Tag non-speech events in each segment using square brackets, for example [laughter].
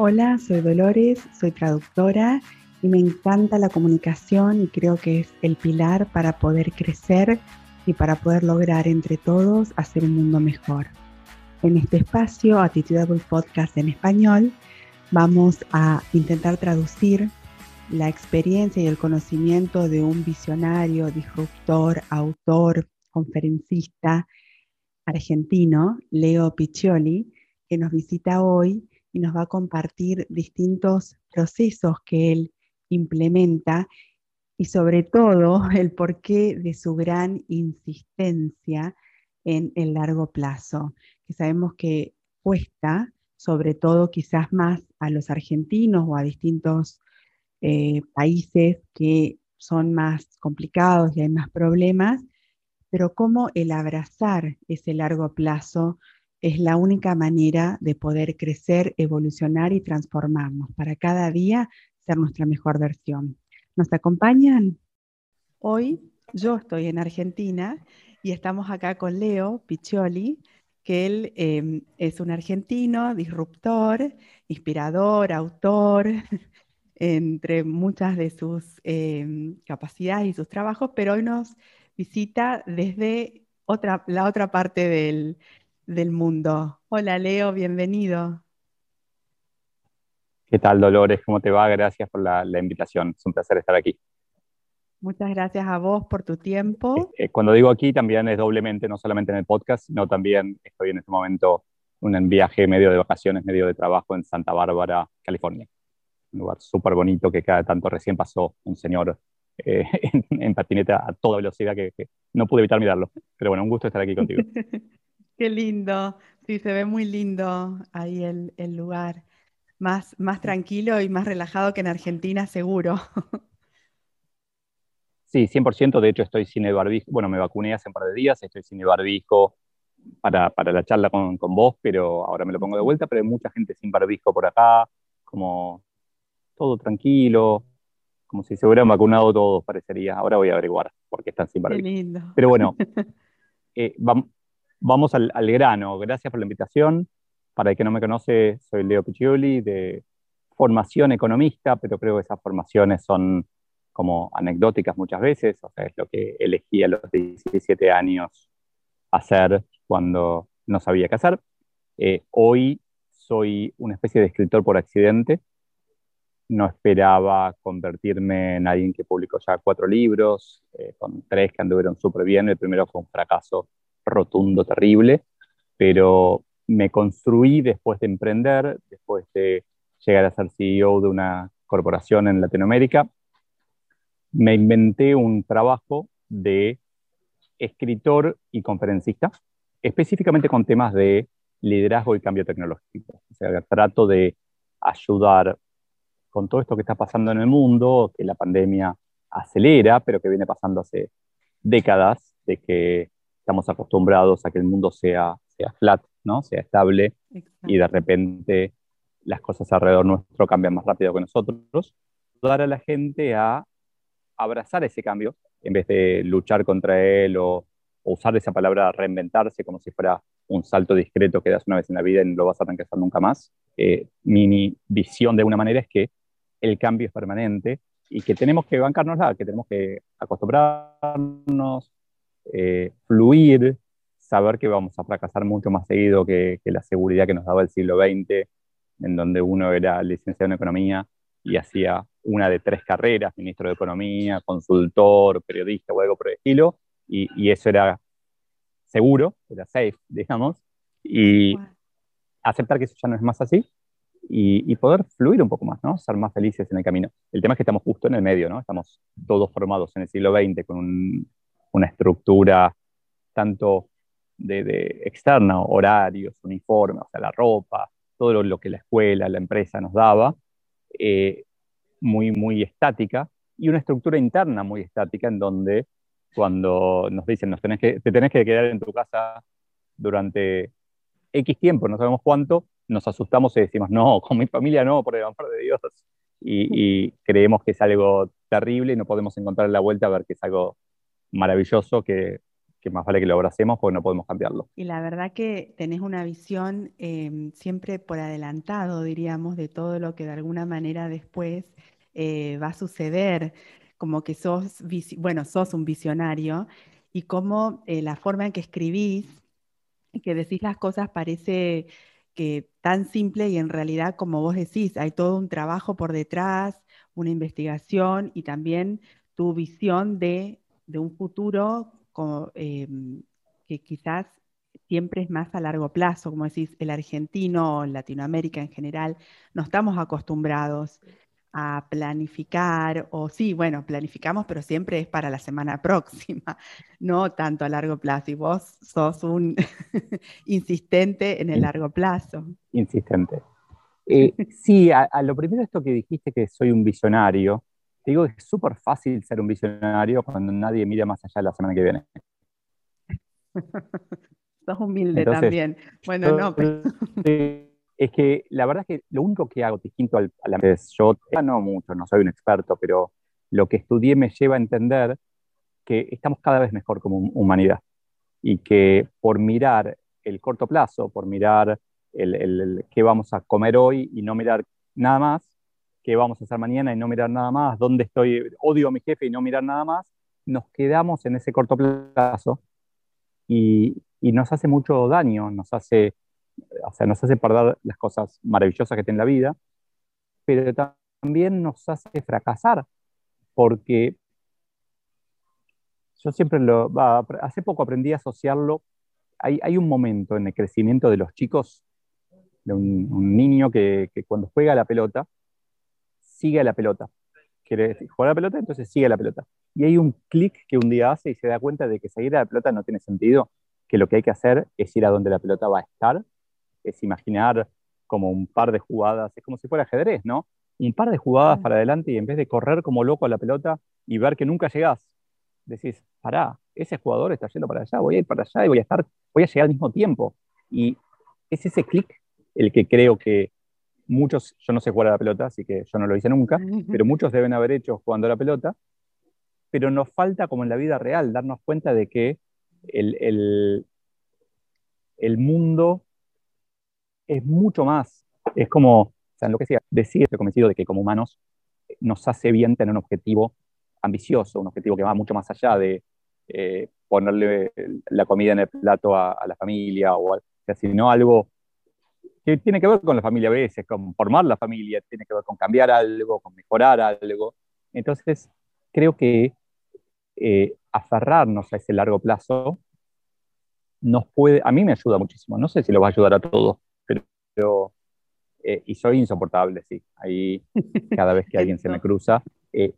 Hola, soy Dolores, soy traductora y me encanta la comunicación y creo que es el pilar para poder crecer y para poder lograr entre todos hacer un mundo mejor. En este espacio, Attitudable Podcast en español, vamos a intentar traducir la experiencia y el conocimiento de un visionario, disruptor, autor, conferencista argentino, Leo Piccioli, que nos visita hoy y nos va a compartir distintos procesos que él implementa y sobre todo [laughs] el porqué de su gran insistencia en el largo plazo, que sabemos que cuesta, sobre todo quizás más a los argentinos o a distintos eh, países que son más complicados y hay más problemas, pero cómo el abrazar ese largo plazo es la única manera de poder crecer, evolucionar y transformarnos para cada día ser nuestra mejor versión. ¿Nos acompañan? Hoy yo estoy en Argentina y estamos acá con Leo Piccioli, que él em, es un argentino, disruptor, inspirador, autor, [laughs] entre muchas de sus em, capacidades y sus trabajos, pero hoy nos visita desde otra, la otra parte del, del mundo. Hola Leo, bienvenido. ¿Qué tal Dolores? ¿Cómo te va? Gracias por la, invitación. Es un placer estar aquí. Muchas gracias a vos por tu tiempo. Eh, cuando digo aquí también es doblemente, no solamente en el podcast, sino también estoy en este momento en viaje medio de vacaciones, medio de trabajo en Santa Bárbara, California. Un lugar súper bonito que cada tanto recién pasó un señor eh, [laughs] en, patineta a toda velocidad que, que, no pude evitar mirarlo. Pero bueno, un gusto estar aquí contigo. [laughs] Qué lindo. Sí, se ve muy lindo ahí el, lugar. Más, más tranquilo y más relajado que en Argentina, seguro. [laughs] Sí, 100%. De hecho, estoy sin el barbijo. Bueno, me vacuné hace un par de días, estoy sin el barbijo para, para la charla con, con, vos, pero ahora me lo pongo de vuelta. Pero hay mucha gente sin barbijo por acá, como todo tranquilo, como si se hubieran vacunado todos, parecería. Ahora voy a averiguar por qué están sin barbijo. Qué lindo. Pero bueno, [laughs] eh, vamos, vamos al, grano. Gracias por la invitación. Para el que no me conoce, soy Leo Piccioli, de formación economista, pero creo que esas formaciones son como anecdóticas muchas veces, o sea, es lo que elegí a los 17 años hacer cuando no sabía qué hacer. Eh, hoy soy una especie de escritor por accidente. No esperaba convertirme en alguien que publicó ya cuatro libros, eh, con tres que anduvieron súper bien. El primero fue un fracaso rotundo, terrible, pero me construí después de emprender, después de llegar a ser CEO de una corporación en Latinoamérica, me inventé un trabajo de escritor y conferencista, específicamente con temas de liderazgo y cambio tecnológico. O sea, trato de ayudar con todo esto que está pasando en el mundo, que la pandemia acelera, pero que viene pasando hace décadas, de que estamos acostumbrados a que el mundo sea, sea flat, ¿no? sea estable, y de repente las cosas alrededor nuestro cambian más rápido que nosotros. Ayudar a la gente a abrazar ese cambio en vez de luchar contra él o, usar esa palabra reinventarse como si fuera un salto discreto que das una vez en la vida y no lo vas a hacer nunca más. Eh, mi visión de una manera es que el cambio es permanente y que tenemos que bancarnos que tenemos que acostumbrarnos, eh, fluir, saber que vamos a fracasar mucho más seguido que, la seguridad que nos daba el siglo XX, en donde uno era licenciado en economía y hacía una de tres carreras, ministro de Economía, consultor, periodista o algo por el estilo, y, eso era seguro, era safe, [laughs] digamos, y aceptar que eso ya no es más así y, y, poder fluir un poco más, ¿no? Ser más felices en el camino. El tema es que estamos justo en el medio, ¿no? Estamos todos formados en el siglo XX con un una estructura tanto de, externa, horarios, uniformes, o sea, la ropa, todo lo, que la escuela, la empresa nos daba, eh, muy, muy estática, y una estructura interna muy estática en donde cuando nos dicen, nos tenés que, te tenés que quedar en tu casa durante X tiempo, no sabemos cuánto, nos asustamos y decimos, no, con mi familia no, por el amor de Dios. Y, y, creemos que es algo terrible y no podemos encontrar la vuelta a ver que es algo maravilloso que que más vale que lo abracemos porque no podemos cambiarlo. Y la verdad que tenés una visión em, siempre por adelantado, diríamos, de todo lo que de alguna manera después eh, va a suceder, como que sos, bueno, sos un visionario y como eh, la forma en que escribís que decís las cosas parece que tan simple y en realidad, como vos decís, hay todo un trabajo por detrás, una investigación y también tu visión de, de un futuro Em, que quizás siempre es más a largo plazo, como decís, el argentino o Latinoamérica en general, no estamos acostumbrados a planificar, o sí, bueno, planificamos, pero siempre es para la semana [laughs] próxima, no tanto a largo plazo. Y vos sos un [laughs] insistente en el largo plazo. Insistente. Eh, sí, a, lo primero esto que dijiste que soy un visionario, digo que es súper fácil ser un visionario cuando nadie mira más allá de la semana que viene. [laughs] Sos humilde también. Bueno, no, Es que la verdad es que lo único que hago distinto al, a la vez, yo no mucho, no soy un experto, pero lo que estudié me lleva a entender que estamos cada vez mejor como humanidad y que por mirar el corto plazo, por mirar el, el, qué vamos a comer hoy y no mirar nada más, qué vamos a hacer mañana y no mirar nada más, dónde estoy, odio a mi jefe y no mirar nada más, nos quedamos en ese corto plazo y, nos hace mucho daño, nos hace, o sea, nos hace perder las cosas maravillosas que tiene la vida, pero también nos hace fracasar, porque yo siempre lo, hace poco aprendí a asociarlo, hay, hay, un momento en el crecimiento de los chicos, de un, niño que, que, cuando juega la pelota, sigue a la pelota. Quiere decir, juega a la pelota, entonces sigue a la pelota. Y hay un clic que un día hace y se da cuenta de que seguir a la pelota no tiene sentido, que lo que hay que hacer es ir a donde la pelota va a estar, es imaginar como un par de jugadas, es como si fuera ajedrez, ¿no? Un par de jugadas para adelante y en vez de correr como loco a la pelota y ver que nunca llegás, decís, pará, ese jugador está yendo para allá, voy a ir para allá y voy a estar, voy a llegar al mismo tiempo. Y es ese clic el que creo que muchos, yo no sé jugar a la pelota, así que yo no lo hice nunca, pero muchos deben haber hecho jugando a la pelota, pero nos falta, como en la vida real, darnos cuenta de que el, el, mundo es mucho más. Es como, o sea, lo que sea, decir, estoy convencido de que como humanos nos hace bien tener un objetivo ambicioso, un objetivo que va mucho más allá de eh, ponerle la comida en el plato a, la familia, o, o sea, sino algo que tiene que ver con la familia a veces, con formar la familia, tiene que ver con cambiar algo, con mejorar algo. Entonces, creo que eh, aferrarnos a ese largo plazo nos puede, a mí me ayuda muchísimo, no sé si lo va a ayudar a todos, pero, eh, y soy insoportable, sí, ahí cada vez que [laughs] alguien se me cruza. Eh,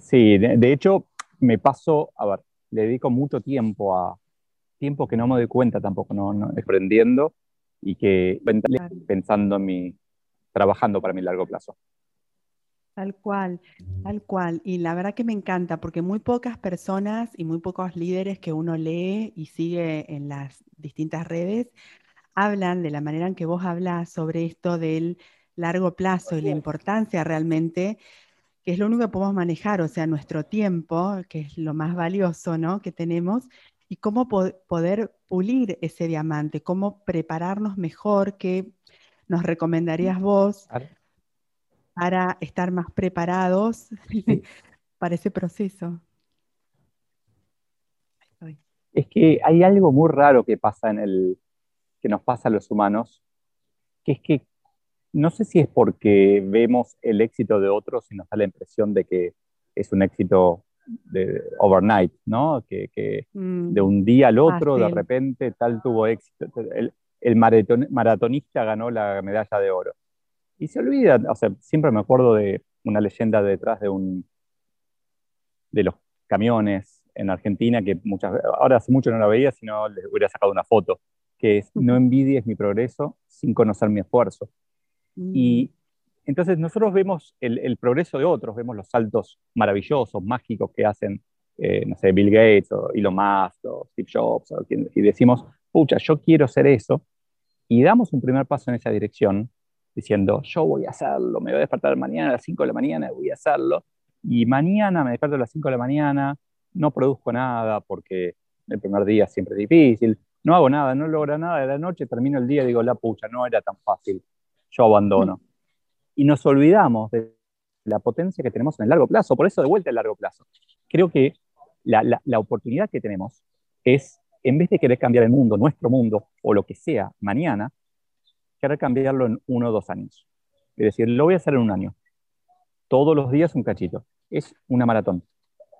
sí, de, hecho, me paso, a ver, le dedico mucho tiempo a tiempo que no me doy cuenta tampoco, no, no aprendiendo y que pensando en mi, trabajando para mi largo plazo. Tal cual, tal cual. Y la verdad que me encanta porque muy pocas personas y muy pocos líderes que uno lee y sigue en las distintas redes hablan de la manera en que vos hablas sobre esto del largo plazo y la importancia realmente, que es lo único que podemos manejar, o sea, nuestro tiempo, que es lo más valioso ¿no? que tenemos, y cómo poder pulir ese diamante, cómo prepararnos mejor, qué nos recomendarías vos para estar más preparados [laughs] para ese proceso. Es que hay algo muy raro que pasa en el que nos pasa a los humanos, que es que no sé si es porque vemos el éxito de otros y nos da la impresión de que es un éxito de overnight, ¿no? Que, mm. de un día al otro, de repente, tal tuvo éxito. El, el maratonista ganó la medalla de oro y se olvida, o sea, siempre me acuerdo de una leyenda detrás de un de los camiones en Argentina que muchas ahora hace mucho no la veía, sino les hubiera sacado una foto, que es no envidies mi progreso sin conocer mi esfuerzo. Y mm. Entonces nosotros vemos el, progreso de otros, vemos los saltos maravillosos, mágicos que hacen, eh, no sé, Bill Gates o Elon Musk o Steve Jobs, y decimos, pucha, yo quiero ser eso, y damos un primer paso en esa dirección, diciendo, yo voy a hacerlo, me voy a despertar mañana a las 5 de la mañana, voy a hacerlo, y mañana me despierto a las 5 de la mañana no produzco nada porque el primer día siempre es difícil, no hago nada, no logro nada, de la noche termino el día y digo, la pucha, no era tan fácil, yo abandono. Y nos olvidamos de la potencia que tenemos en el largo plazo, por eso de vuelta el largo plazo. Creo que la, la oportunidad que tenemos es, en vez de querer cambiar el mundo, nuestro mundo, o lo que sea, mañana, querer cambiarlo en uno o dos años. Es decir, lo voy a hacer en un año. Todos los días un cachito. Es una maratón.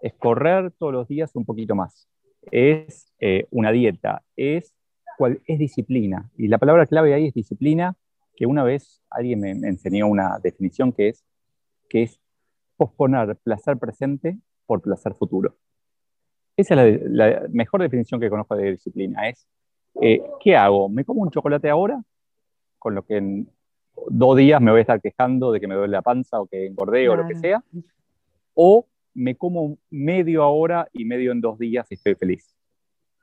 Es correr todos los días un poquito más. Es eh, una dieta. Es, cual, es disciplina. Y la palabra clave ahí es disciplina, que una vez alguien me, enseñó una definición que es, que es posponer placer presente por placer futuro. Esa es la, mejor definición que conozco de disciplina. Es, eh, ¿qué hago? ¿Me como un chocolate ahora? Con lo que en dos días me voy a estar quejando de que me duele la panza o que engordé o lo que sea. O me como medio ahora y medio en dos días y estoy feliz.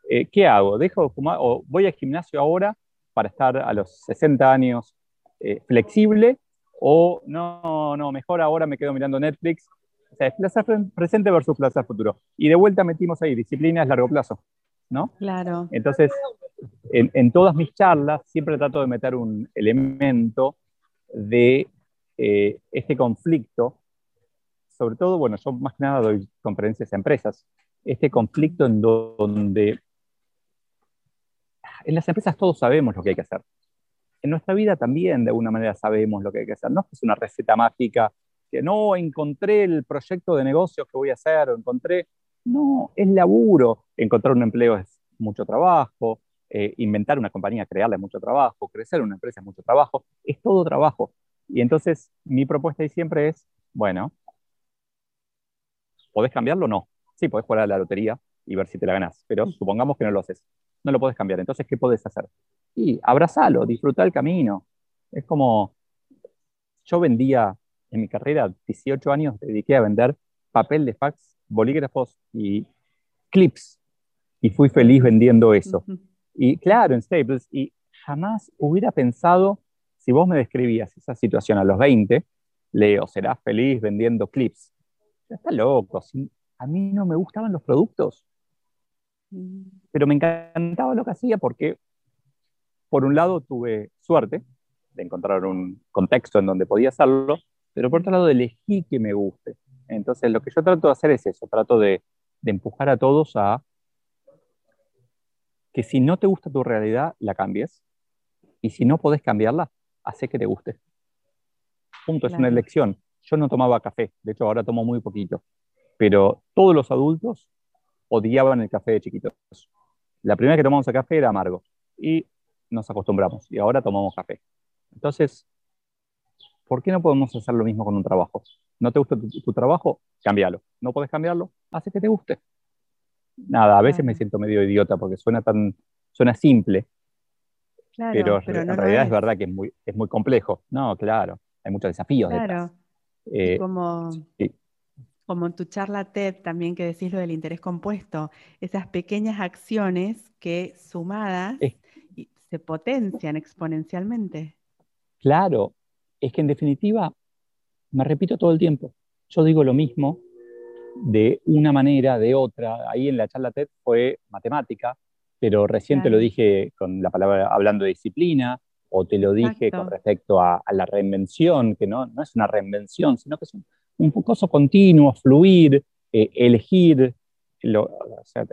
Eh, ¿Qué hago? ¿Dejo de fumar o voy al gimnasio ahora para estar a los 60 años eh, flexible? O no, no, mejor ahora me quedo mirando Netflix. O sea, es placer presente versus placer futuro. Y de vuelta metimos ahí, disciplina es largo plazo, ¿no? Claro. Entonces, en, en todas mis charlas siempre trato de meter un elemento de eh, este conflicto, sobre todo, bueno, yo más que nada doy conferencias a empresas, este conflicto en donde en las empresas todos sabemos lo que hay que hacer. En nuestra vida también de alguna manera sabemos lo que hay que hacer. No es una receta mágica que no encontré el proyecto de negocio que voy a hacer o encontré. No, es laburo. Encontrar un empleo es mucho trabajo. Eh, inventar una compañía, crearla es mucho trabajo. Crecer una empresa es mucho trabajo. Es todo trabajo. Y entonces mi propuesta ahí siempre es, bueno, ¿podés cambiarlo? No. Sí, podés jugar a la lotería y ver si te la ganás, pero supongamos que no lo haces. No lo podés cambiar. Entonces, ¿qué podés hacer? Y abrazalo, disfruta el camino. Es como, yo vendía en mi carrera, 18 años, dediqué a vender papel de fax, bolígrafos y clips. Y fui feliz vendiendo eso. Y claro, en Staples, y jamás hubiera pensado, si vos me describías esa situación a los 20, Leo, serás feliz vendiendo clips. Ya está loco, a mí no me gustaban los productos. Pero me encantaba lo que hacía porque, por un lado, tuve suerte de encontrar un contexto en donde podía hacerlo, pero por otro lado, elegí que me guste. Entonces, lo que yo trato de hacer es eso, trato de, de empujar a todos a que si no te gusta tu realidad, la cambies. Y si no podés cambiarla, hace que te guste. Punto, es una elección. Yo no tomaba café, de hecho ahora tomo muy poquito, pero todos los adultos odiaban el café de chiquitos. La primera que tomamos el café era amargo y nos acostumbramos y ahora tomamos café. Entonces, ¿por qué no podemos hacer lo mismo con un trabajo? ¿No te gusta tu, trabajo? Cámbialo. ¿No puedes cambiarlo? Hace que te guste. Nada, a veces me siento medio idiota porque suena tan, suena simple, pero, en realidad es. verdad que es muy, es muy complejo. No, claro, hay muchos desafíos. Claro. Eh, como, como en tu charla TED también que decís lo del interés compuesto, esas pequeñas acciones que sumadas se potencian exponencialmente. Claro, es que en definitiva, me repito todo el tiempo, yo digo lo mismo de una manera, de otra. Ahí en la charla TED fue matemática, pero recién te lo dije con la palabra hablando de disciplina, o te lo dije con respecto a, la reinvención, que no, no es una reinvención, sino que es un, un poco continuo, fluir, eh, elegir,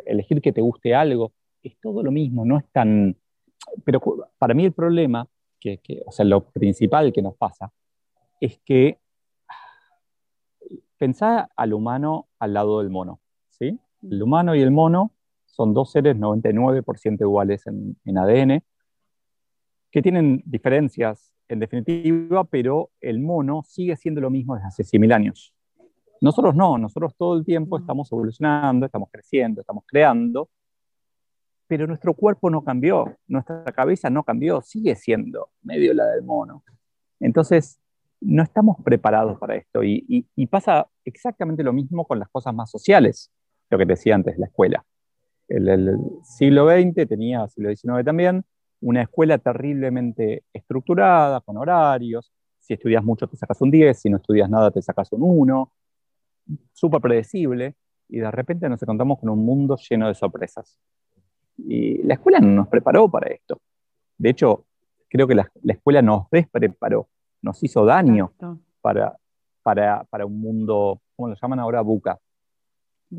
elegir que te guste algo, es todo lo mismo, no es tan... Pero para mí el problema, que, o sea, lo principal que nos pasa, es que pensá al humano al lado del mono, ¿sí? El mm. humano y el mono son dos seres 99% iguales en, ADN, que tienen diferencias en definitiva, pero el mono sigue siendo lo mismo desde hace 100.000 años. Nosotros no, nosotros todo el tiempo mm. estamos evolucionando, estamos creciendo, estamos creando, pero nuestro cuerpo no cambió, nuestra cabeza no cambió, sigue siendo medio la del mono. Entonces, no estamos preparados para esto y, y pasa exactamente lo mismo con las cosas más sociales, lo que te decía antes, la escuela el, siglo XX tenía, siglo XIX también, una escuela terriblemente estructurada, con horarios. Si estudias mucho te sacas un 10, si no estudias nada te sacas un 1. Súper predecible. y de repente nos encontramos con un mundo lleno de sorpresas. Y la escuela no nos preparó para esto. De hecho, creo que la, escuela nos despreparó, nos hizo daño para, para, para, un mundo, ¿cómo lo llaman ahora? Buca.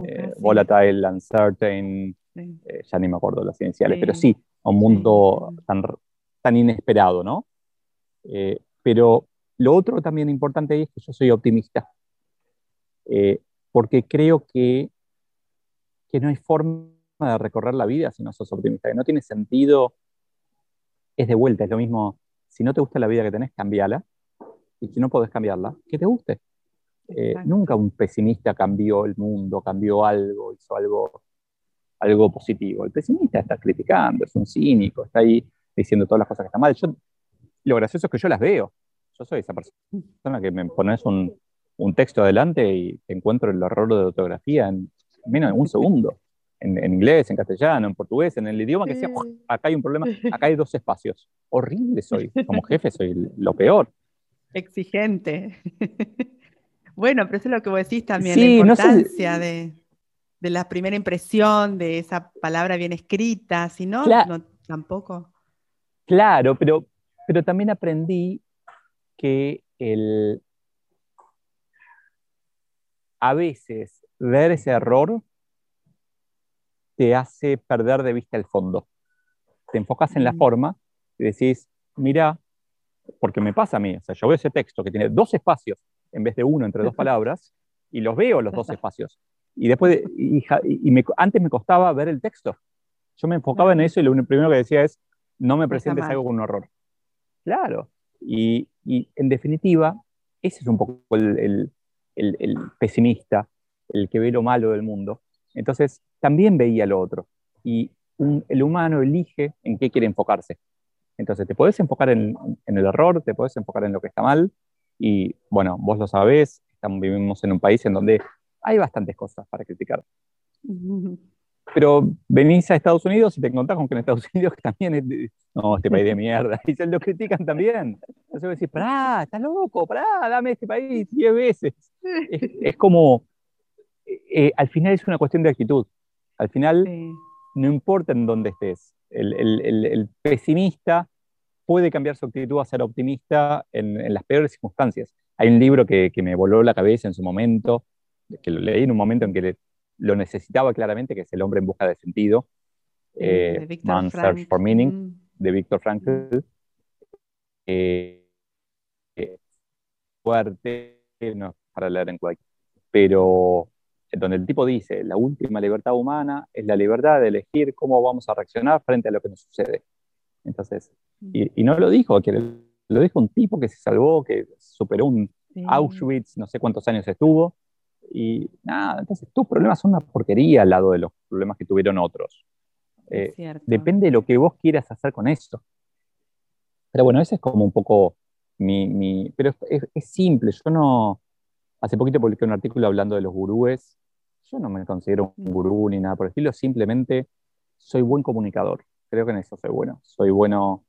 Eh, volatile, uncertain, eh, ya ni me acuerdo las iniciales, pero sí, un mundo tan, tan inesperado, ¿no? Eh, pero lo otro también importante es que yo soy optimista, porque creo que, que no hay forma de recorrer la vida si no sos optimista, que no tiene sentido, es de vuelta, es lo mismo, si no te gusta la vida que tenés, cambiala, y si no podés cambiarla, que te guste. Eh, nunca un pesimista cambió el mundo, cambió algo, hizo algo, algo positivo. El pesimista está criticando, es un cínico, está ahí diciendo todas las cosas que están mal. Yo, lo gracioso es que yo las veo. Yo soy esa persona que me pones un, un texto adelante y encuentro el error de ortografía en menos de un segundo. En, en, inglés, en castellano, en portugués, en el idioma que sea, acá hay un problema, acá hay dos espacios. Horrible soy, como jefe soy lo peor. Exigente. [laughs] Bueno, pero eso es lo que vos decís también, la importancia de, la primera impresión, de esa palabra bien escrita, si no, no tampoco. Claro, pero, pero también aprendí que el, a veces ver ese error te hace perder de vista el fondo. Te enfocas en la mm. forma y decís, mira, porque me pasa a mí, o sea, yo veo ese texto que tiene dos espacios en vez de uno entre dos palabras, y los veo los dos [laughs] espacios. Y después, y, antes me costaba ver el texto. Yo me enfocaba en eso y lo primero que decía es, no me presentes algo con un error. Claro. Y, en definitiva, ese es un poco el, pesimista, el que ve lo malo del mundo. Entonces, también veía lo otro. Y el humano elige en qué quiere enfocarse. Entonces, te puedes enfocar en, en, el error, te puedes enfocar en lo que está mal, y bueno, vos lo sabés, estamos, vivimos en un país en donde hay bastantes cosas para criticar. Pero venís a Estados Unidos y te encontrás con que en Estados [laughs] Unidos también es, no, este país de mierda, [laughs] y se lo critican también. Entonces decís, pará, estás loco, pará, dame este país diez veces. Es, como, eh, al final es una cuestión de actitud. Al final, no importa en dónde estés, el, el, el pesimista puede cambiar su actitud a ser optimista en, las peores circunstancias. Hay un libro que, me voló la cabeza en su momento, que lo leí en un momento en que lo necesitaba claramente, que es El hombre en busca de sentido, eh, Man Search for Meaning, mm. de Víctor Frankl. Eh, eh, fuerte, no para leer en cualquier, pero donde el tipo dice, la última libertad humana es la libertad de elegir cómo vamos a reaccionar frente a lo que nos sucede. Entonces, y, no lo dijo, que lo dijo un tipo que se salvó, que superó un Auschwitz, no sé cuántos años estuvo, y nada, entonces tus problemas son una porquería al lado de los problemas que tuvieron otros. Eh, depende de lo que vos quieras hacer con eso. Pero bueno, ese es como un poco mi... mi pero es, es, simple, yo no... Hace poquito publiqué un artículo hablando de los gurúes. Yo no me considero un gurú ni nada por el estilo, simplemente soy buen comunicador. Creo que en eso soy bueno. Soy bueno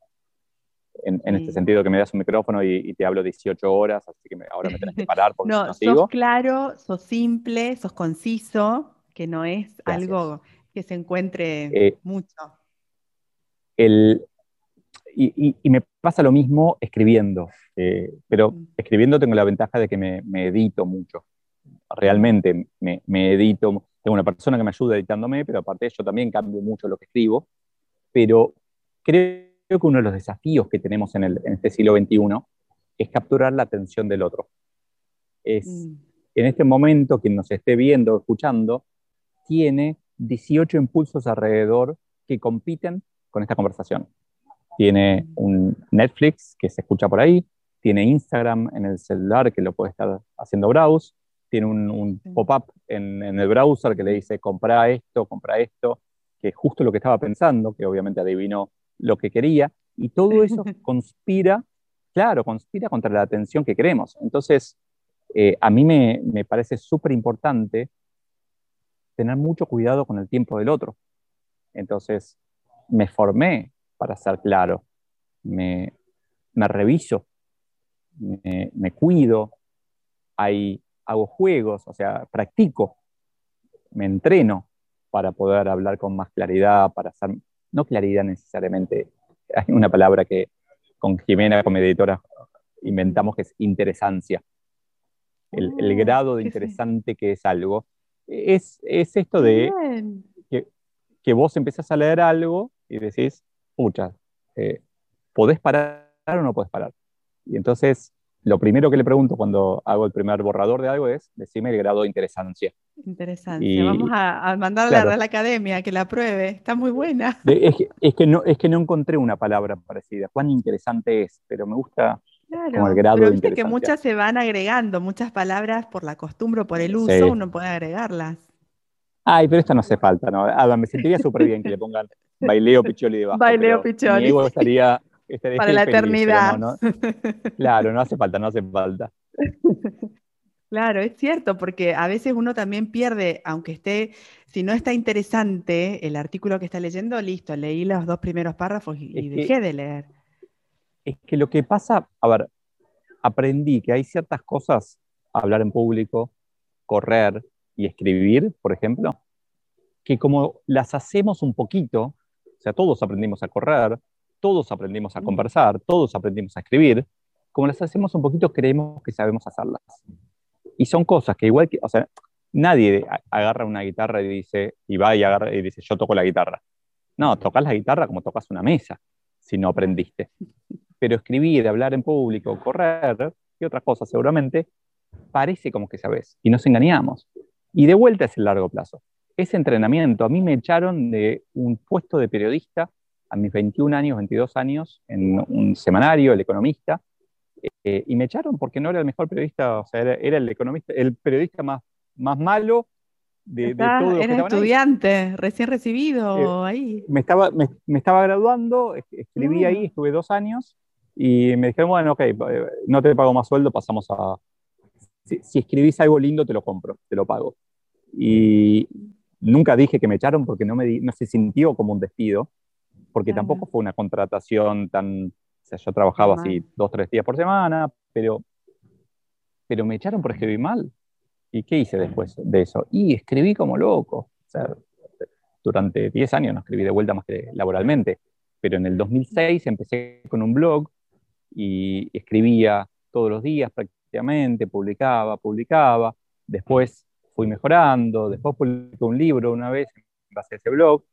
en, este sentido que me das un micrófono y, te hablo 18 horas, así que ahora me tenés que parar porque no, sos claro, sos simple, sos conciso, que no es algo que se encuentre eh, mucho. El, y, me pasa lo mismo escribiendo, eh, pero mm. escribiendo tengo la ventaja de que me, edito mucho. Realmente me, me, edito, tengo una persona que me ayuda editándome, pero aparte yo también cambio mucho lo que escribo, pero creo Creo que uno de los desafíos que tenemos en, este siglo XXI es capturar la atención del otro. Es, mm. En este momento, quien nos esté viendo o escuchando, tiene 18 impulsos alrededor que compiten con esta conversación. Tiene mm. un Netflix que se escucha por ahí, tiene Instagram en el celular que lo puede estar haciendo browse, tiene un, pop-up en, en, el browser que le dice compra esto, compra esto, que es justo lo que estaba pensando, que obviamente adivinó lo que quería, y todo eso [laughs] conspira, claro, conspira contra la atención que queremos. Entonces, eh, a mí me, parece súper importante tener mucho cuidado con el tiempo del otro. Entonces, me formé para ser claro, me, reviso, me, cuido, hay, hago juegos, o sea, practico. me entreno para poder hablar con más claridad, para hacer, no claridad necesariamente, hay una palabra que con Jimena, como editora, inventamos que es interesancia. El, el ah, grado de interesante que es algo. Es, es esto de que, que, vos empezás a leer algo y decís, pucha, eh, ¿podés parar o no podés parar? Y entonces lo primero que le pregunto cuando hago el primer borrador de algo es, decime el grado de interesancia. Interesante. Vamos a, mandarle a la academia que la pruebe. Está muy buena. es, que, no, es que no encontré una palabra parecida. Cuán interesante es, pero me gusta como el grado pero de interesancia. que muchas se van agregando, muchas palabras por la costumbre o por el uso, uno puede agregarlas. Ay, pero esto no hace falta, ¿no? me sentiría súper bien que le pongan baileo picholi debajo. [laughs] Baileo picholi. Mi estaría para la eternidad. Claro, no hace falta, no hace falta. [laughs] Claro, es cierto, porque a veces uno también pierde, aunque esté, si no está interesante el artículo que está leyendo, listo, leí los dos primeros párrafos y, dejé de leer. Es que lo que pasa, a ver, aprendí que hay ciertas cosas, hablar en público, correr y escribir, por ejemplo, que como las hacemos un poquito, o sea, todos aprendimos a correr, todos aprendimos a conversar, todos aprendimos a escribir, como las hacemos un poquito, creemos que sabemos hacerlas. Y son cosas que igual que, o sea, nadie agarra una guitarra y dice, y va y agarra y dice, yo toco la guitarra. No, tocas la guitarra como tocas una mesa, si no aprendiste. Pero escribir, hablar en público, correr y otras cosas seguramente, parece como que sabes. Y nos engañamos. Y de vuelta es el largo plazo. Ese entrenamiento, a mí me echaron de un puesto de periodista a mis 21 años, 22 años, en un semanario, El Economista, eh, y me echaron porque no era el mejor periodista, o sea, era, el economista, el periodista más, más malo de, de todo Era estudiante, recién recibido eh, ahí. Me estaba, me, estaba graduando, escribí ahí, mm. estuve dos años, y me dijeron, bueno, ok, eh, no te pago más sueldo, pasamos a... Si, si escribís algo lindo, te lo compro, te lo pago. Y nunca dije que me echaron porque no, me, no se sintió como un despido, porque tampoco fue una contratación tan, sea, yo trabajaba así dos, tres días por semana, pero, pero me echaron por escribir mal. ¿Y qué hice después de eso? Y escribí como loco. O sea, durante 10 años no escribí de vuelta más que laboralmente, pero en el 2006 empecé con un blog y escribía todos los días prácticamente, publicaba, publicaba, después fui mejorando, después publiqué un libro una vez en base a ese blog,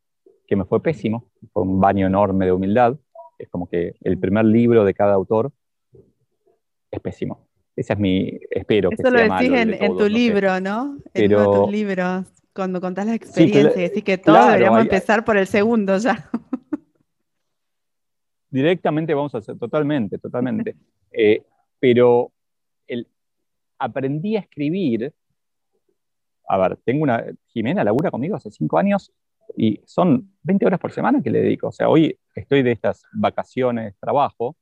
que me fue pésimo, fue un baño enorme de humildad, es como que el primer libro de cada autor es pésimo. Ese es mi, espero Eso lo decís en, tu libro, ¿no? En uno de tus libros, cuando contás la experiencia, sí, decís que todos deberíamos empezar por el segundo ya. [laughs] Directamente vamos a hacer, totalmente, totalmente. Eh, pero el, aprendí a escribir, a ver, tengo una, Jimena labura conmigo hace cinco años y son 20 horas por semana que le dedico. O sea, hoy estoy de estas vacaciones, trabajo,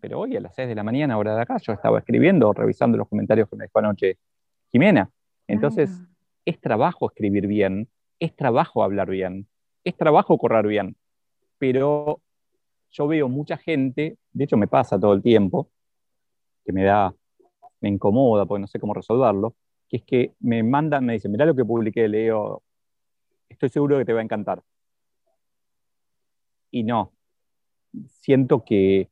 pero hoy a las 6 de la mañana, hora de acá, yo estaba escribiendo, revisando los comentarios que me dejó anoche Jimena. Entonces, ah. es trabajo escribir bien, es trabajo hablar bien, es trabajo correr bien. Pero yo veo mucha gente, de hecho me pasa todo el tiempo, que me da, me incomoda porque no sé cómo resolverlo, que es que me mandan, me dicen, mirá lo que publiqué, leo estoy seguro que te va a encantar. Y no, siento que,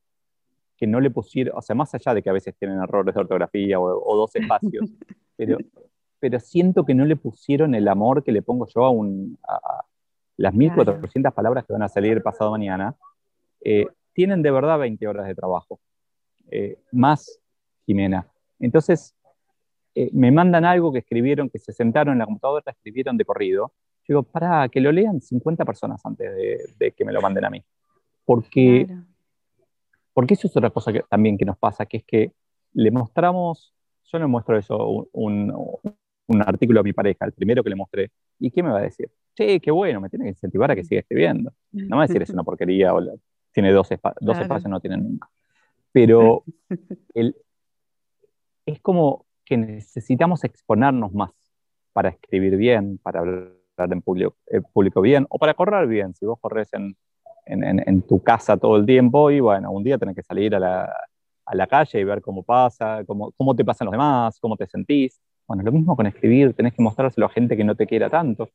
que no le pusieron, o sea, más allá de que a veces tienen errores de ortografía o, dos espacios, [laughs] pero, pero siento que no le pusieron el amor que le pongo yo a, un, a las 1400 palabras que van a salir pasado mañana. Eh, tienen de verdad 20 horas de trabajo, eh, más Jimena. Entonces, eh, me mandan algo que escribieron, que se sentaron en la computadora, escribieron de corrido, digo, para que lo lean 50 personas antes de, que me lo manden a mí. Porque, porque eso es otra cosa que, también que nos pasa, que es que le mostramos, yo le muestro eso, un, un, artículo a mi pareja, el primero que le mostré, ¿y qué me va a decir? Che, qué bueno, me tiene que incentivar a que siga escribiendo. No me va a decir es una porquería o tiene dos, dos espacios, no tiene nunca. Pero [laughs] el, es como que necesitamos exponernos más para escribir bien, para hablar en público, eh, público bien o para correr bien. Si vos corres en, en, en, tu casa todo el tiempo y bueno, un día tenés que salir a la, a la calle y ver cómo pasa, cómo, cómo te pasan los demás, cómo te sentís. Bueno, lo mismo con escribir, tenés que mostrárselo a gente que no te quiera tanto,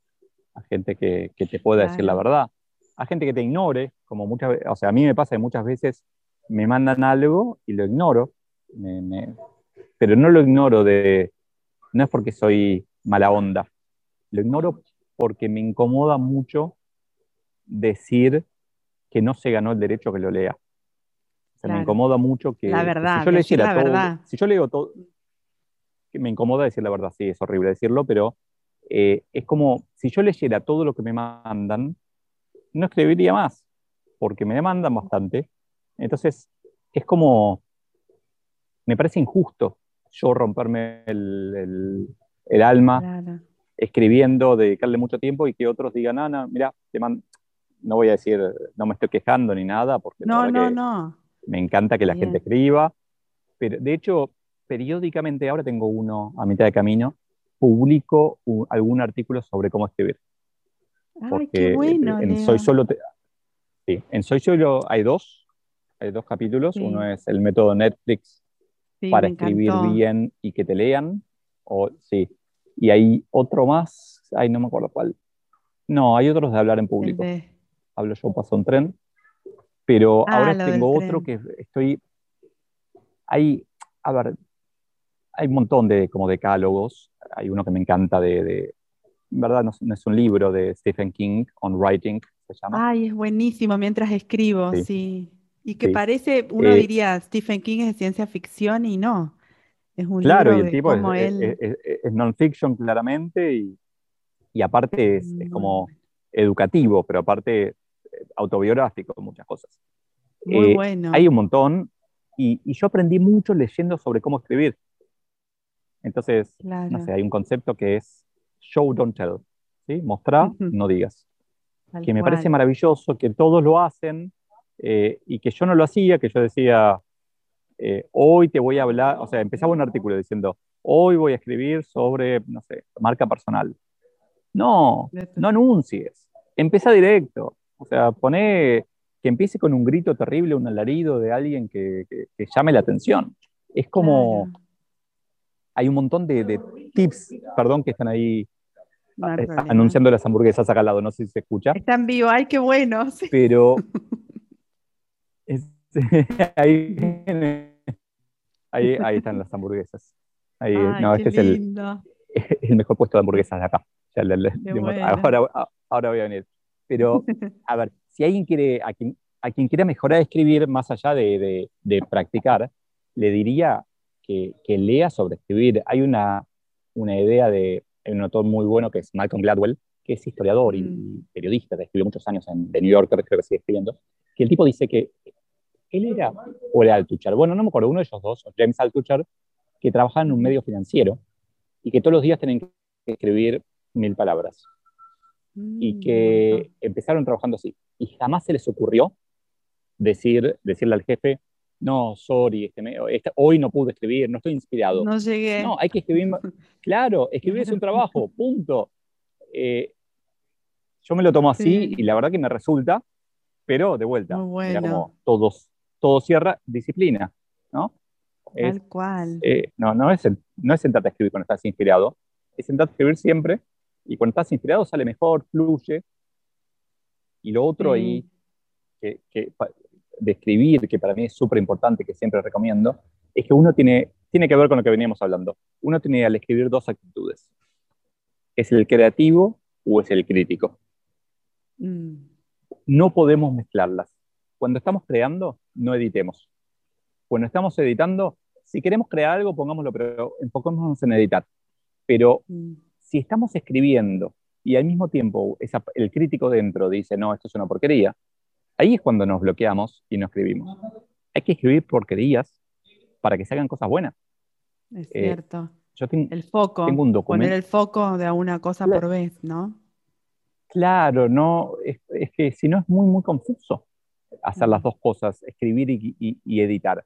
a gente que, te pueda decir la verdad, a gente que te ignore, como muchas o sea, a mí me pasa que muchas veces me mandan algo y lo ignoro, pero no lo ignoro de, no es porque soy mala onda, lo ignoro porque me incomoda mucho decir que no se ganó el derecho que lo lea. O me incomoda mucho que, la verdad, si yo leyera todo, verdad. si yo leo todo, que me incomoda decir la verdad, sí, es horrible decirlo, pero eh, es como si yo leyera todo lo que me mandan, no escribiría más, porque me demandan bastante. Entonces, es como, me parece injusto yo romperme el, alma escribiendo, dedicarle mucho tiempo y que otros digan, Ana, mira, no voy a decir, no me estoy quejando ni nada, porque no, no, no. me encanta que la gente escriba, pero de hecho, periódicamente ahora tengo uno a mitad de camino, publico algún artículo sobre cómo escribir. Ay, qué bueno, en, Soy Solo sí, en Soy Solo hay dos, hay dos capítulos. Uno es el método Netflix para escribir bien y que te lean. O, sí. Y hay otro más, ay, no me acuerdo cuál. No, hay otros de hablar en público. Hablo yo, paso un tren. Pero ah, ahora tengo otro que estoy. Hay, a ver, hay un montón de como decálogos. Hay uno que me encanta de, verdad no, es un libro de Stephen King, On Writing, se llama. Ay, es buenísimo mientras escribo, sí. Y que parece, uno eh, diría, Stephen King es de ciencia ficción y no. Es un claro, libro y el tipo es, es, non-fiction claramente y, y aparte es, mm, como educativo, pero aparte eh, autobiográfico, muchas cosas. Muy eh, bueno. Hay un montón y, y, yo aprendí mucho leyendo sobre cómo escribir. Entonces, no sé, hay un concepto que es show, don't tell. ¿sí? Mostrar, no digas. que me parece maravilloso, que todos lo hacen eh, y que yo no lo hacía, que yo decía, eh, hoy te voy a hablar, o sea, empezaba un artículo diciendo, hoy voy a escribir sobre, no sé, marca personal. No, no anuncies, empieza directo. O sea, pone que empiece con un grito terrible, un alarido de alguien que, llame la atención. Es como, hay un montón de, tips, perdón, que están ahí eh, anunciando las hamburguesas acá al lado, no sé si se escucha. Están vivos, ay, qué bueno. Pero [laughs] [laughs] ahí, ahí, están las hamburguesas. Ahí, no, este es el, [laughs] el, mejor puesto de hamburguesas de acá. ahora, ahora voy a venir. Pero, [laughs] a ver, si alguien quiere, a quien, a quien quiera mejorar a escribir más allá de, de, de practicar, le diría que, lea sobre escribir. Hay una, una idea de un autor muy bueno que es Malcolm Gladwell, que es historiador y, mm. periodista, que escribió muchos años en The New Yorker, creo que sigue escribiendo, que el tipo dice que él era, o era Altucher, bueno, no me acuerdo, uno de ellos dos, James Altucher, que trabajaba en un medio financiero y que todos los días tenían que escribir mil palabras. Y que mm. empezaron trabajando así. Y jamás se les ocurrió decir, decirle al jefe, no, sorry, este, hoy no pude escribir, no estoy inspirado. No llegué. No, hay que escribir. [laughs] claro, escribir es un trabajo, [laughs] punto. Eh, yo me lo tomo así y la verdad que me resulta, pero de vuelta. como todos, todo cierra disciplina, ¿no? Tal cual. Eh, no, no es, no es sentarte a escribir cuando estás inspirado, es sentarte a escribir siempre y cuando estás inspirado sale mejor, fluye. Y lo otro ahí, que, de escribir, que para mí es súper importante, que siempre recomiendo, es que uno tiene, tiene que ver con lo que veníamos hablando. Uno tiene al escribir dos actitudes. ¿Es el creativo o es el crítico? Mm. No podemos mezclarlas. Cuando estamos creando, no editemos. Cuando estamos editando, si queremos crear algo, pongámoslo, pero enfocémonos en editar. Pero mm. si estamos escribiendo y al mismo tiempo el crítico dentro dice, no, esto es una porquería, Ahí es cuando nos bloqueamos y no escribimos. Hay que escribir porquerías para que se hagan cosas buenas. Es eh, cierto. yo el foco. Tengo un documento. Poner el foco de una cosa por vez, ¿no? Claro, no, es, que si no es muy, muy confuso hacer las dos cosas, escribir y, editar.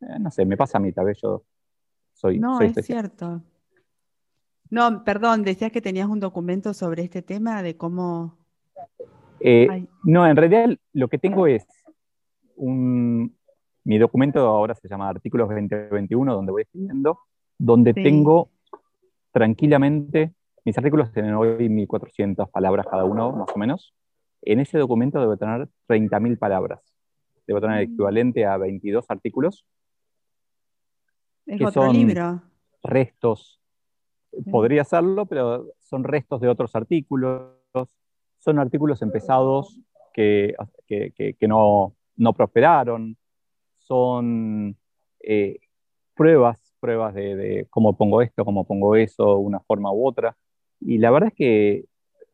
Eh, no sé, me pasa a mí, tal vez yo soy. No, es cierto. No, perdón, decías que tenías un documento sobre este tema de cómo eh, no, en realidad lo que tengo es un, mi documento ahora se llama Artículos 2021, donde voy escribiendo, donde tengo tranquilamente, mis artículos tienen hoy 1400 palabras cada uno, más o menos. En ese documento debo tener 30.000 palabras. Debo tener el mm. equivalente a 22 artículos. Es otro libro. Restos. Podría serlo, pero son restos de otros artículos. Son artículos empezados que, que, no, no, prosperaron. Son eh, pruebas, pruebas de, cómo pongo esto, cómo pongo eso, una forma u otra. Y la verdad es que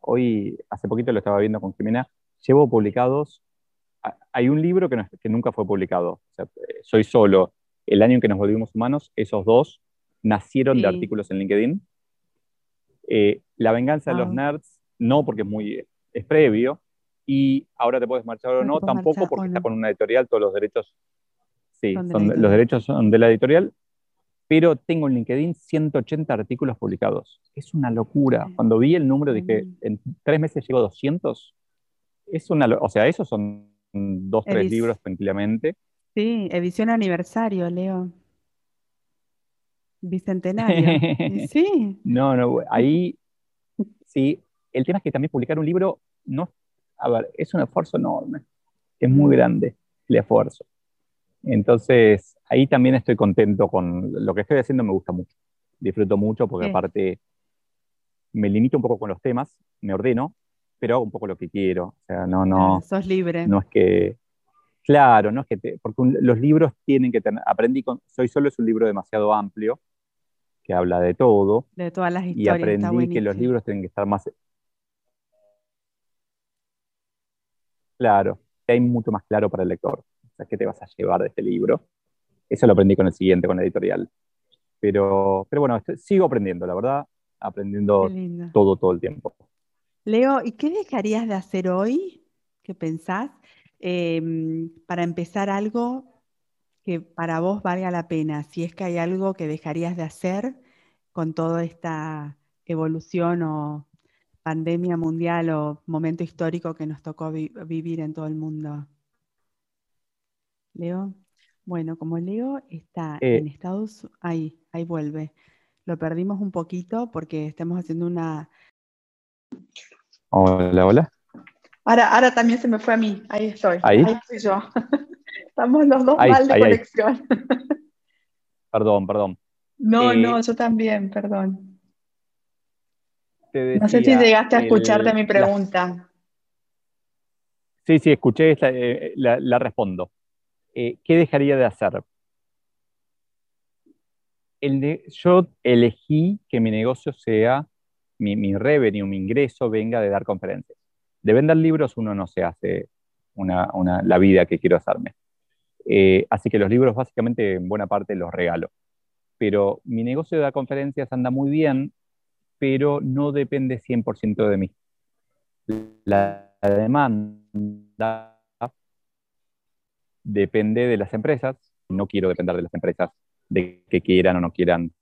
hoy, hace poquito lo estaba viendo con Jimena, llevo publicados, hay un libro que, que nunca fue publicado, Soy solo, el año en que nos volvimos humanos, esos dos nacieron de artículos en LinkedIn. Eh, la venganza de los nerds, no porque es muy es previo, y ahora te puedes marchar o no, tampoco porque está con una editorial, todos los derechos Sí, los derechos son de la editorial, pero tengo en LinkedIn 180 artículos publicados. Es una locura. Cuando vi el número dije, mm. en tres meses llego a 200. Es una, o sea, esos son dos, tres libros tranquilamente. Sí, edición aniversario, Leo. Bicentenario. [laughs] sí. No, no, ahí sí. El tema es que también publicar un libro no, a ver, es un esfuerzo enorme. Es muy mm. grande el esfuerzo. Entonces, ahí también estoy contento con lo que estoy haciendo, me gusta mucho. Disfruto mucho porque aparte me limito un poco con los temas, me ordeno, pero hago un poco lo que quiero. O sea, no, no. sos libre. No es que. Claro, no es que. porque los libros tienen que tener. Aprendí con. Soy solo es un libro demasiado amplio que habla de todo. De todas las historias. Y aprendí que los libros tienen que estar más. Claro, que hay mucho más claro para el lector. ¿Qué te vas a llevar de este libro? Eso lo aprendí con el siguiente, con la editorial. Pero, pero bueno, sigo aprendiendo, la verdad, aprendiendo todo, todo el tiempo. Leo, ¿y qué dejarías de hacer hoy? ¿Qué pensás? Em, para empezar algo que para vos valga la pena, si es que hay algo que dejarías de hacer con toda esta evolución o pandemia mundial o momento histórico que nos tocó vivir en todo el mundo. Leo. Bueno, como Leo está eh. en Estados Unidos, ahí, ahí vuelve. Lo perdimos un poquito porque estamos haciendo una... Hola, hola. Ahora, ahora también se me fue a mí, ahí estoy, ahí, estoy yo. [laughs] Estamos los dos mal de conexión. [laughs] Perdón, perdón. No, eh, no, yo también, perdón. no sé si llegaste a escucharte mi pregunta. sí, sí, escuché, esta, eh, la respondo. Eh, ¿qué dejaría de hacer? yo elegí que mi negocio sea, mi, revenue, mi ingreso venga de dar conferencias. De vender libros uno no se hace la vida que quiero hacerme. Eh, así que los libros básicamente en buena parte los regalo. Pero mi negocio de dar conferencias anda muy bien, pero no depende 100% de mí. La demanda depende de las empresas. No quiero depender de las empresas de que quieran o no quieran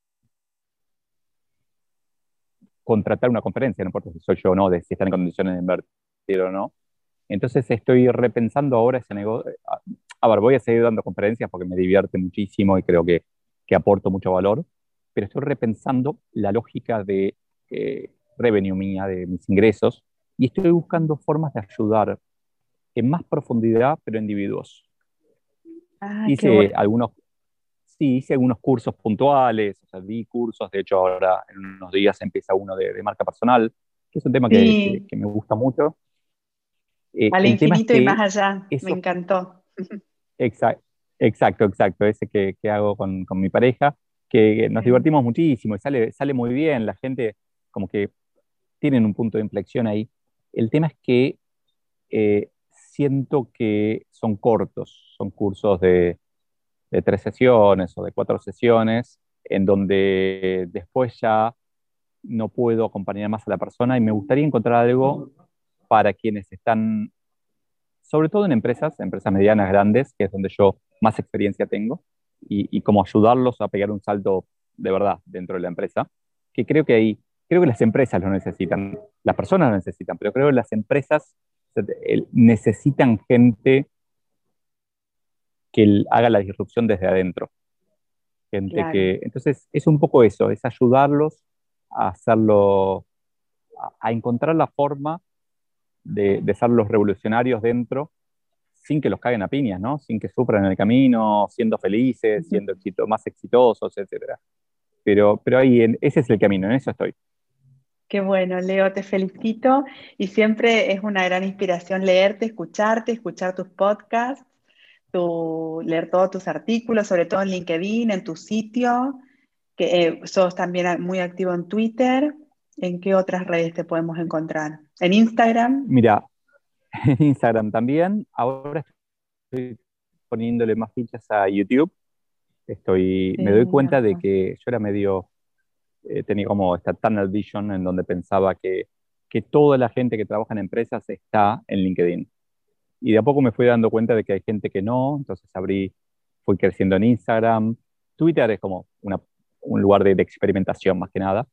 contratar una conferencia, no importa si soy yo o no, de si están en condiciones de invertir o no. Entonces estoy repensando ahora ese negocio. A ver, voy a seguir dando conferencias porque me divierte muchísimo y creo que, aporto mucho valor, pero estoy repensando la lógica de eh, revenue mía, de mis ingresos, y estoy buscando formas de ayudar en más profundidad, pero individuos. Ah, hice algunos, sí, hice algunos cursos puntuales, o sea, di cursos, de hecho ahora en unos días empieza uno de, marca personal, que es un tema que, me gusta mucho. Eh, Al infinito y más allá, me encantó. Exacto, exacto, exacto, ese que, hago con, mi pareja, que nos divertimos muchísimo y sale, sale muy bien, la gente como que tienen un punto de inflexión ahí. El tema es que eh, siento que son cortos, son cursos de, tres sesiones o de cuatro sesiones, en donde después ya no puedo acompañar más a la persona y me gustaría encontrar algo para quienes están, sobre todo en empresas, empresas medianas, grandes, que es donde yo más experiencia tengo, y, y como ayudarlos a pegar un salto de verdad dentro de la empresa, que creo que ahí, creo que las empresas lo necesitan, las personas lo necesitan, pero creo que las empresas necesitan gente que haga la disrupción desde adentro. Gente que, entonces, es un poco eso, es ayudarlos hacerlo, a, encontrar la forma de, de, ser los revolucionarios dentro sin que los caigan a piñas, ¿no? Sin que sufran en el camino, siendo felices, siendo más exitosos, etc. Pero, pero ahí, ese es el camino, en eso estoy. Qué bueno, Leo, te felicito y siempre es una gran inspiración leerte, escucharte, escuchar tus podcasts, leer todos tus artículos, sobre todo en LinkedIn, en tu sitio, que eh, sos también muy activo en Twitter. ¿En qué otras redes te podemos encontrar? ¿En Instagram? Mira, [laughs] en Instagram también. Ahora estoy poniéndole más fichas a YouTube. Estoy, me doy cuenta de que yo era medio, eh, tenía como esta tunnel vision en donde pensaba que, que toda la gente que trabaja en empresas está en LinkedIn. Y de a poco me fui dando cuenta de que hay gente que no, entonces abrí, fui creciendo en Instagram. Twitter es como una, un lugar de, experimentación más que nada.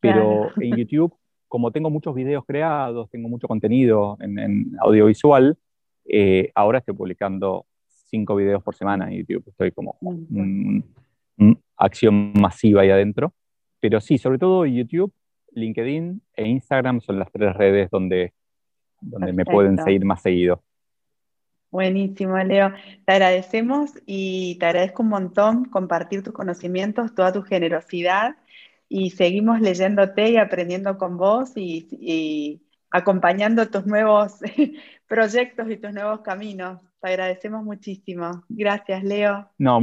Pero en YouTube como tengo muchos videos creados, tengo mucho contenido en, audiovisual, eh, ahora estoy publicando cinco videos por semana en YouTube. Estoy como acción masiva ahí adentro. Pero sí, sobre todo YouTube, LinkedIn e Instagram son las tres redes donde, donde me pueden seguir más seguido. Buenísimo, Leo. Te agradecemos y te agradezco un montón compartir tus conocimientos, toda tu generosidad y seguimos leyéndote y aprendiendo con vos y, acompañando tus nuevos [laughs] proyectos y tus nuevos caminos. Te agradecemos muchísimo. Gracias, Leo. No,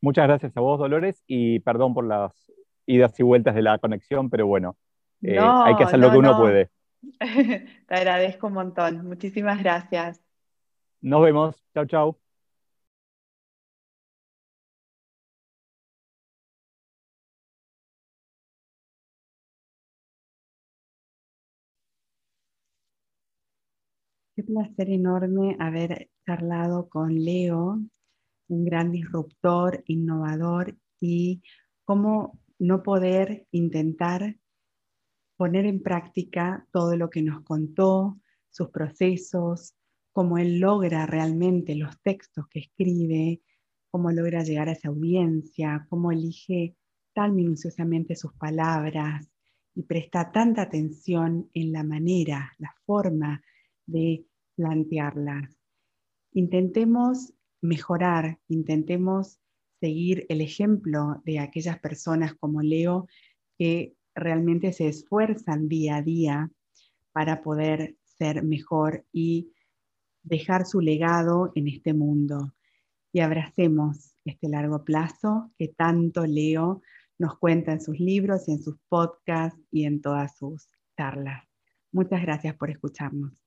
muchas gracias a vos, Dolores, y perdón por las idas y vueltas de la conexión, pero bueno, eh, hay que hacer lo que uno puede. [laughs] Te agradezco un montón. Muchísimas gracias. Nos vemos. Chao, chao. Qué placer enorme haber charlado con Leo, un gran disruptor, innovador y cómo no poder intentar poner en práctica todo lo que nos contó, sus procesos, cómo él logra realmente los textos que escribe, cómo logra llegar a esa audiencia, cómo elige tan minuciosamente sus palabras y presta tanta atención en la manera, la forma de plantearlas. Intentemos mejorar, intentemos seguir el ejemplo de aquellas personas como Leo que realmente se esfuerzan día a día para poder ser mejor y dejar su legado en este mundo. Y abracemos este largo plazo que tanto Leo nos cuenta en sus libros y en sus podcasts y en todas sus charlas. Muchas gracias por escucharnos.